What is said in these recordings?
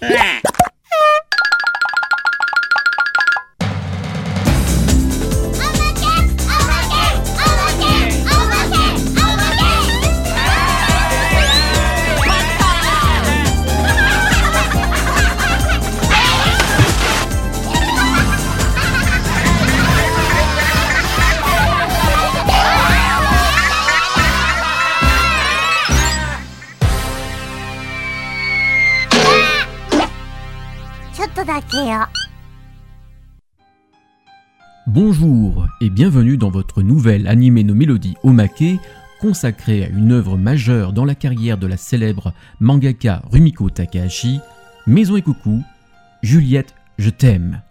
Yeah. Bienvenue dans votre nouvelle animé nos mélodies Omake consacrée à une œuvre majeure dans la carrière de la célèbre mangaka Rumiko Takahashi, Maison et Coucou, Juliette, je t'aime.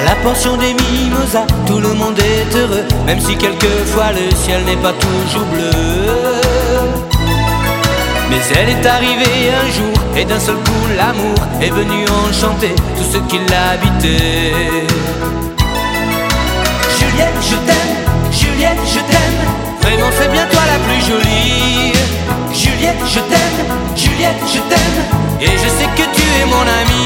La pension des mimosas, tout le monde est heureux, même si quelquefois le ciel n'est pas toujours bleu. Mais elle est arrivée un jour, et d'un seul coup l'amour est venu enchanter tout ce qui l'habitait. Juliette, je t'aime, Juliette, je t'aime, vraiment c'est bien toi la plus jolie. Juliette, je t'aime, Juliette, je t'aime, et je sais que tu es mon amie.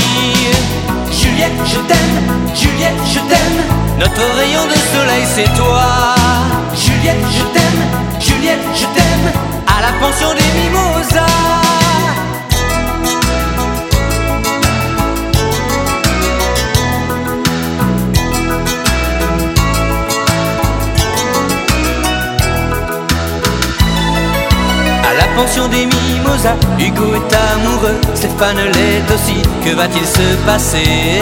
Juliette, je t'aime, Juliette, je t'aime. Notre rayon de soleil, c'est toi. Juliette, je t'aime, Juliette, je t'aime. À la pension des mimosas. La pension des mimosas, Hugo est amoureux, Stéphane l'est aussi, que va-t-il se passer?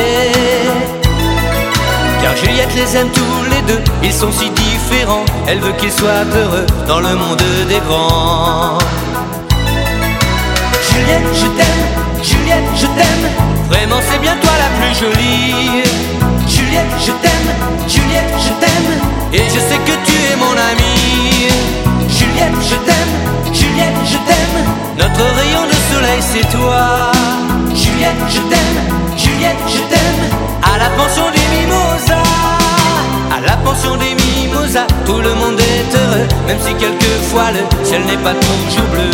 Car Juliette les aime tous les deux, ils sont si différents, elle veut qu'ils soient heureux dans le monde des grands. Juliette, je t'aime, Juliette, je t'aime, vraiment c'est bien toi la plus jolie. Juliette, je t'aime, Juliette, je t'aime, et je sais que tu es mon amie. Juliette, je t'aime, Juliette, je t'aime, notre rayon de soleil c'est toi. Juliette, je t'aime, Juliette, je t'aime, à la pension des mimosas. À la pension des mimosas, tout le monde est heureux, même si quelquefois le ciel n'est pas toujours bleu.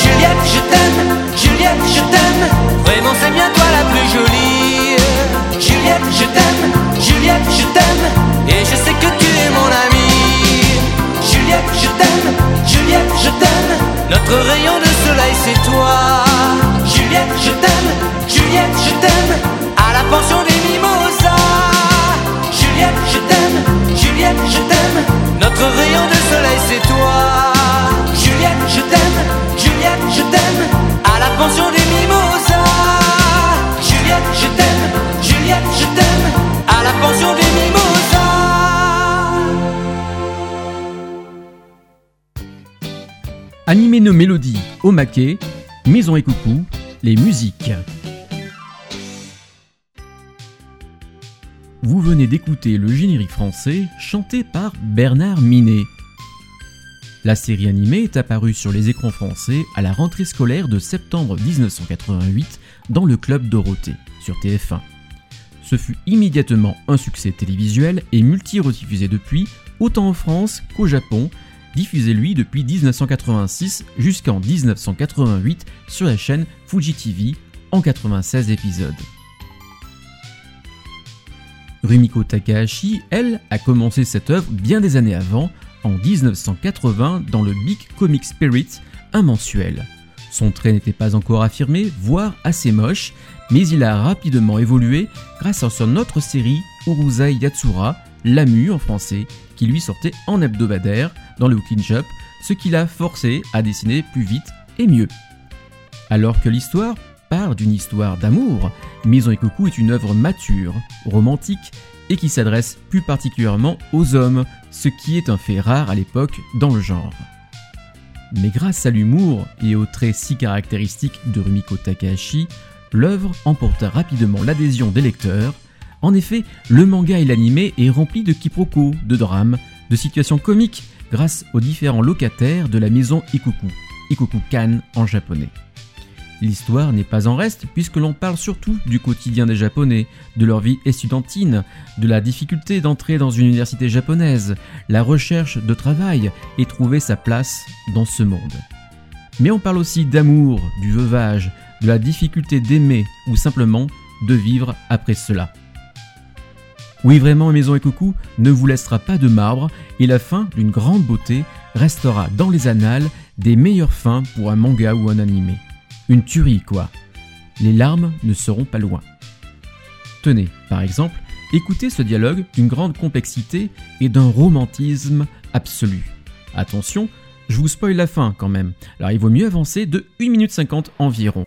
Juliette, je t'aime, Juliette, je t'aime, vraiment c'est bien toi la plus jolie. Juliette, je t'aime, Juliette, je t'aime, et je sais que tu es mon amie. Juliette, je t'aime, Nos mélodies Omake, Maison et Coucou, les musiques. Vous venez d'écouter le générique français chanté par Bernard Minet. La série animée est apparue sur les écrans français à la rentrée scolaire de septembre 1988 dans le Club Dorothée sur TF1. Ce fut immédiatement un succès télévisuel et multi-rediffusé depuis, autant en France qu'au Japon, diffusé lui depuis 1986 jusqu'en 1988 sur la chaîne Fuji TV en 96 épisodes. Rumiko Takahashi, elle, a commencé cette œuvre bien des années avant, en 1980 dans le Big Comic Spirit, un mensuel. Son trait n'était pas encore affirmé, voire assez moche, mais il a rapidement évolué grâce à son autre série Urusei Yatsura, Lamu en français, qui lui sortait en hebdomadaire dans le Hookin Shop, ce qui l'a forcé à dessiner plus vite et mieux. Alors que l'histoire parle d'une histoire d'amour, Maison et Coucou est une œuvre mature, romantique et qui s'adresse plus particulièrement aux hommes, ce qui est un fait rare à l'époque dans le genre. Mais grâce à l'humour et aux traits si caractéristiques de Rumiko Takahashi, l'œuvre emporta rapidement l'adhésion des lecteurs. En effet, le manga et l'anime est rempli de quiproquos, de drames, de situations comiques grâce aux différents locataires de la maison Ikoku Kan en japonais. L'histoire n'est pas en reste puisque l'on parle surtout du quotidien des Japonais, de leur vie estudiantine, de la difficulté d'entrer dans une université japonaise, la recherche de travail et trouver sa place dans ce monde. Mais on parle aussi d'amour, du veuvage, de la difficulté d'aimer ou simplement de vivre après cela. Oui, vraiment, Maison et Coucou ne vous laissera pas de marbre et la fin d'une grande beauté restera dans les annales des meilleures fins pour un manga ou un animé. Une tuerie, quoi. Les larmes ne seront pas loin. Tenez, par exemple, écoutez ce dialogue d'une grande complexité et d'un romantisme absolu. Attention, je vous spoil la fin quand même, alors il vaut mieux avancer de 1 minute 50 environ.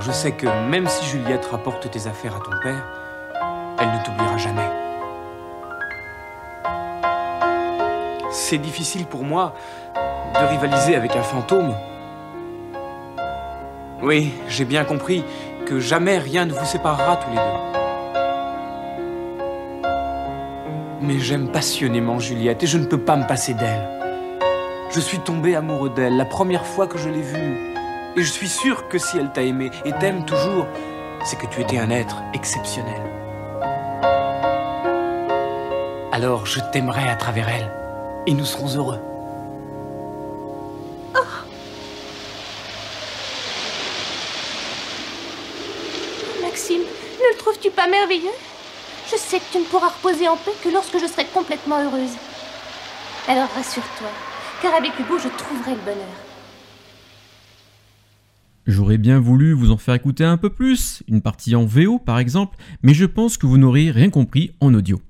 Je sais que même si Juliette rapporte tes affaires à ton père, elle ne t'oubliera jamais. c'est difficile pour moi de rivaliser avec un fantôme. Oui, j'ai bien compris que jamais rien ne vous séparera tous les deux. Mais j'aime passionnément Juliette et je ne peux pas me passer d'elle. Je suis tombé amoureux d'elle la première fois que je l'ai vue. Et je suis sûr que si elle t'a aimé et t'aime toujours, c'est que tu étais un être exceptionnel. Alors je t'aimerai à travers elle et nous serons heureux. Oh. Maxime, ne le trouves-tu pas merveilleux? Je sais que tu ne pourras reposer en paix que lorsque je serai complètement heureuse. Alors rassure-toi, car avec Hugo, je trouverai le bonheur. J'aurais bien voulu vous en faire écouter un peu plus, une partie en VO par exemple, mais je pense que vous n'aurez rien compris en audio.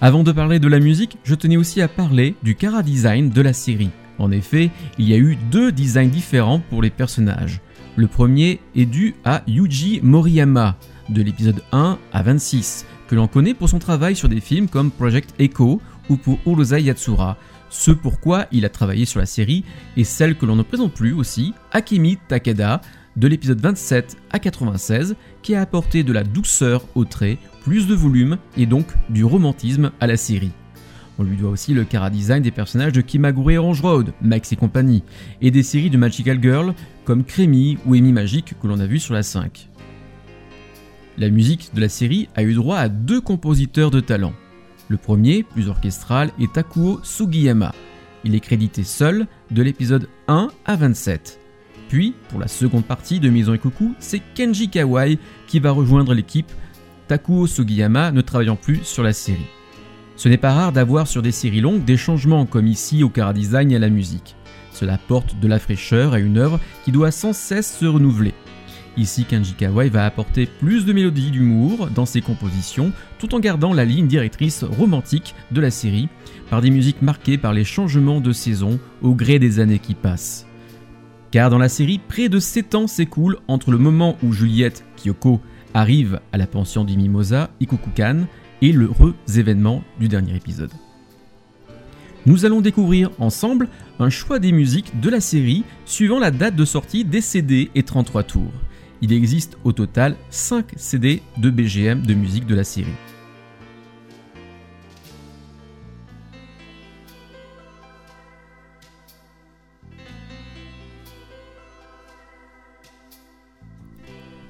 Avant de parler de la musique, je tenais aussi à parler du cara design de la série. En effet, il y a eu deux designs différents pour les personnages. Le premier est dû à Yuji Moriyama, de l'épisode 1 à 26, que l'on connaît pour son travail sur des films comme Project Echo ou pour Urusei Yatsura, ce pourquoi il a travaillé sur la série, et celle que l'on ne présente plus aussi, Akemi Takeda, de l'épisode 27 à 96, qui a apporté de la douceur au trait plus de volume et donc du romantisme à la série. On lui doit aussi le chara-design des personnages de Kimagure Orange Road, Max et compagnie, et des séries de Magical Girl comme Crémy ou Amy Magic que l'on a vu sur la 5. La musique de la série a eu droit à deux compositeurs de talent. Le premier, plus orchestral, est Takuo Sugiyama. Il est crédité seul de l'épisode 1 à 27. Puis, pour la seconde partie de Maison et Coucou, c'est Kenji Kawai qui va rejoindre l'équipe Takuo Sugiyama ne travaillant plus sur la série. Ce n'est pas rare d'avoir sur des séries longues des changements comme ici au car design et à la musique. Cela porte de la fraîcheur à une œuvre qui doit sans cesse se renouveler. Ici, Kenji Kawai va apporter plus de mélodie d'humour dans ses compositions, tout en gardant la ligne directrice romantique de la série, par des musiques marquées par les changements de saison au gré des années qui passent. Car dans la série, près de 7 ans s'écoulent entre le moment où Juliette, Kyoko arrive à la pension du Mimosa, Ikukukan, et l'heureux événement du dernier épisode. Nous allons découvrir ensemble un choix des musiques de la série suivant la date de sortie des CD et 33 tours. Il existe au total 5 CD de BGM de musique de la série.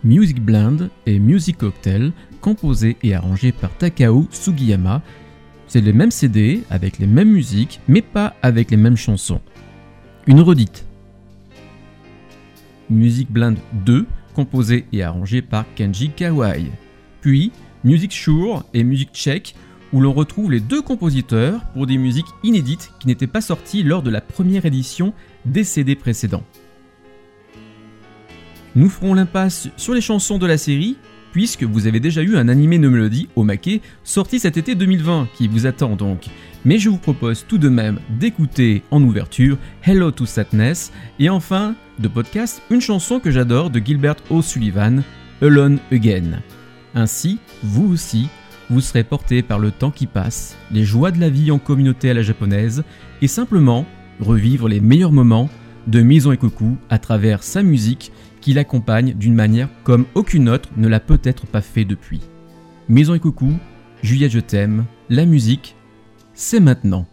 Music Blend et Music Cocktail, composés et arrangés par Takao Sugiyama. C'est les mêmes CD avec les mêmes musiques, mais pas avec les mêmes chansons. Une redite. Music Blend 2, composé et arrangé par Kenji Kawai. Puis Music Sure et Music Check, où l'on retrouve les deux compositeurs pour des musiques inédites qui n'étaient pas sorties lors de la première édition des CD précédents. Nous ferons l'impasse sur les chansons de la série, puisque vous avez déjà eu un animé Melody au maquet sorti cet été 2020 qui vous attend donc. Mais je vous propose tout de même d'écouter en ouverture Hello to Sadness et enfin de podcast une chanson que j'adore de Gilbert O'Sullivan, Alone Again. Ainsi, vous aussi, vous serez porté par le temps qui passe, les joies de la vie en communauté à la japonaise et simplement revivre les meilleurs moments de Maison Koku à travers sa musique qui l'accompagne d'une manière comme aucune autre ne l'a peut-être pas fait depuis. Maison Koku, Juliette je t'aime, la musique, c'est maintenant.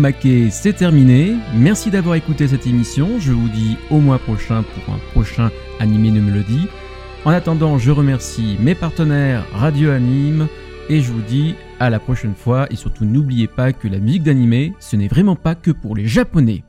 Maquet, c'est terminé. Merci d'avoir écouté cette émission. Je vous dis au mois prochain pour un prochain animé de mélodie. En attendant, je remercie mes partenaires Radio Anime et je vous dis à la prochaine fois. Et surtout, n'oubliez pas que la musique d'animé, ce n'est vraiment pas que pour les Japonais.